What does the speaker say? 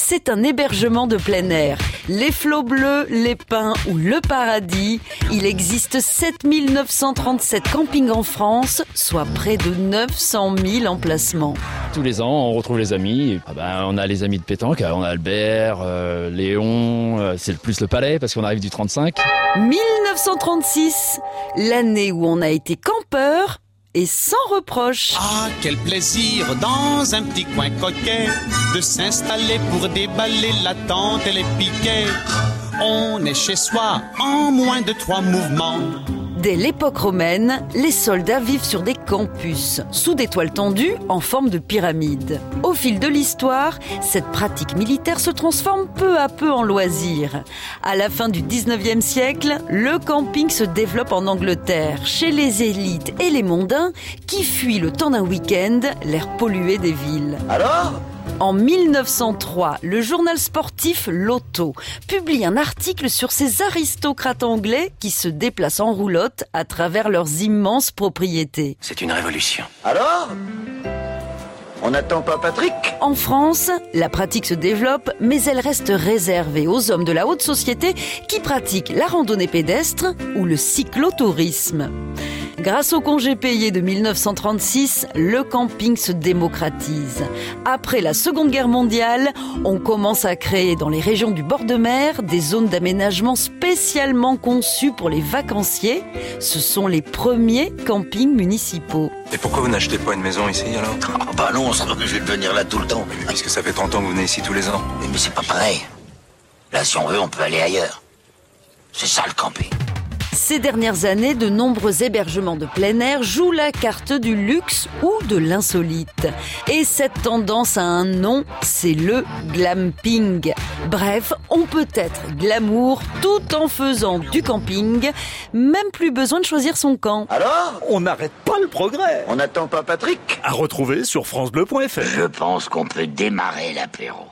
c'est un hébergement de plein air. Les flots bleus, les pins ou le paradis. Il existe 7937 campings en France, soit près de 900 000 emplacements. Tous les ans, on retrouve les amis. Ah ben, on a les amis de pétanque, on a Albert, euh, Léon, euh, c'est le plus le palais parce qu'on arrive du 35. 1936, l'année où on a été campeur et sans reproche. Ah, quel plaisir dans un petit coin coquet de s'installer pour déballer la tente et les piquets. On est chez soi en moins de trois mouvements. Dès l'époque romaine, les soldats vivent sur des campus, sous des toiles tendues en forme de pyramide. Au fil de l'histoire, cette pratique militaire se transforme peu à peu en loisir. À la fin du 19e siècle, le camping se développe en Angleterre, chez les élites et les mondains qui fuient le temps d'un week-end l'air pollué des villes. Alors? En 1903, le journal sportif Lotto publie un article sur ces aristocrates anglais qui se déplacent en roulotte à travers leurs immenses propriétés. C'est une révolution. Alors on n'attend pas Patrick? En France, la pratique se développe, mais elle reste réservée aux hommes de la haute société qui pratiquent la randonnée pédestre ou le cyclotourisme. Grâce au congé payé de 1936, le camping se démocratise. Après la Seconde Guerre mondiale, on commence à créer dans les régions du bord de mer des zones d'aménagement spécialement conçues pour les vacanciers. Ce sont les premiers campings municipaux. Et pourquoi vous n'achetez pas une maison ici alors? Ah bah non, je vais venir là tout le temps. Puisque ça fait 30 ans que vous venez ici tous les ans. Mais c'est pas pareil. Là, si on veut, on peut aller ailleurs. C'est ça le camping. Ces dernières années, de nombreux hébergements de plein air jouent la carte du luxe ou de l'insolite. Et cette tendance a un nom, c'est le glamping. Bref, on peut être glamour tout en faisant du camping, même plus besoin de choisir son camp. Alors On n'arrête pas le progrès. On n'attend pas Patrick? À retrouver sur francebleu.fr. Je pense qu'on peut démarrer l'apéro.